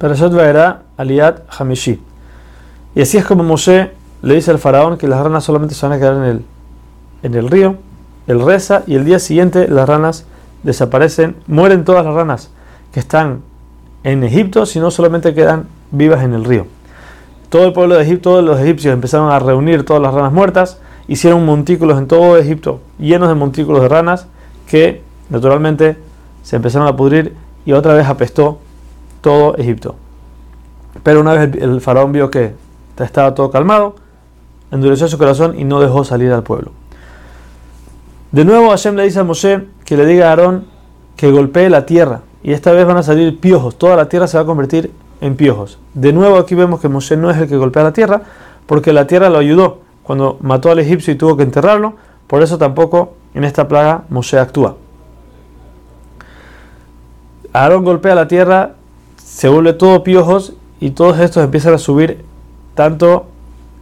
Perashat Vaera, Aliat Hamishi. Y así es como Moshe le dice al faraón que las ranas solamente se van a quedar en el, en el río. Él reza y el día siguiente las ranas desaparecen, mueren todas las ranas que están en Egipto, sino solamente quedan vivas en el río. Todo el pueblo de Egipto, los egipcios empezaron a reunir todas las ranas muertas, hicieron montículos en todo Egipto llenos de montículos de ranas que naturalmente se empezaron a pudrir y otra vez apestó todo Egipto. Pero una vez el, faraón vio que estaba todo calmado, endureció su corazón y no dejó salir al pueblo. De nuevo Hashem le dice a Moshe que le diga a Aarón que golpee la tierra y esta vez van a salir piojos, toda la tierra se va a convertir en piojos. De nuevo aquí vemos que Moshe no es el que golpea la tierra porque la tierra lo ayudó cuando mató al egipcio y tuvo que enterrarlo, por eso tampoco en esta plaga Moshe actúa. Aarón golpea la tierra, se vuelve todo piojos y todos estos empiezan a subir tanto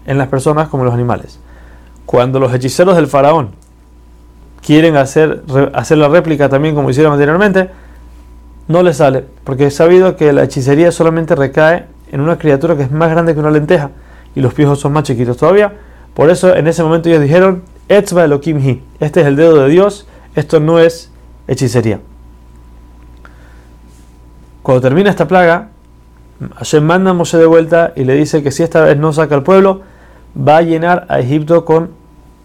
en las personas como en los animales. Cuando los hechiceros del faraón quieren hacer, hacer la réplica también como hicieron anteriormente, no les sale, porque es sabido que la hechicería solamente recae en una criatura que es más grande que una lenteja y los piojos son más chiquitos todavía. Por eso en ese momento ellos dijeron, Etzba Elohim Hi, este es el dedo de Dios, esto no es hechicería. Cuando termina esta plaga, Hashem manda a Moshe de vuelta y le dice que si esta vez no saca al pueblo, va a llenar a Egipto con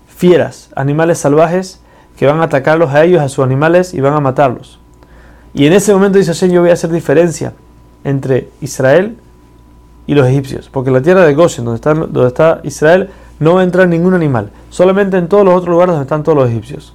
fieras, animales salvajes que van a atacarlos a ellos, a sus animales y van a matarlos. Y en ese momento dice Hashem, yo voy a hacer diferencia entre Israel y los egipcios, porque en la tierra de Goshen, donde está, donde está Israel, no va a entrar ningún animal, solamente en todos los otros lugares donde están todos los egipcios.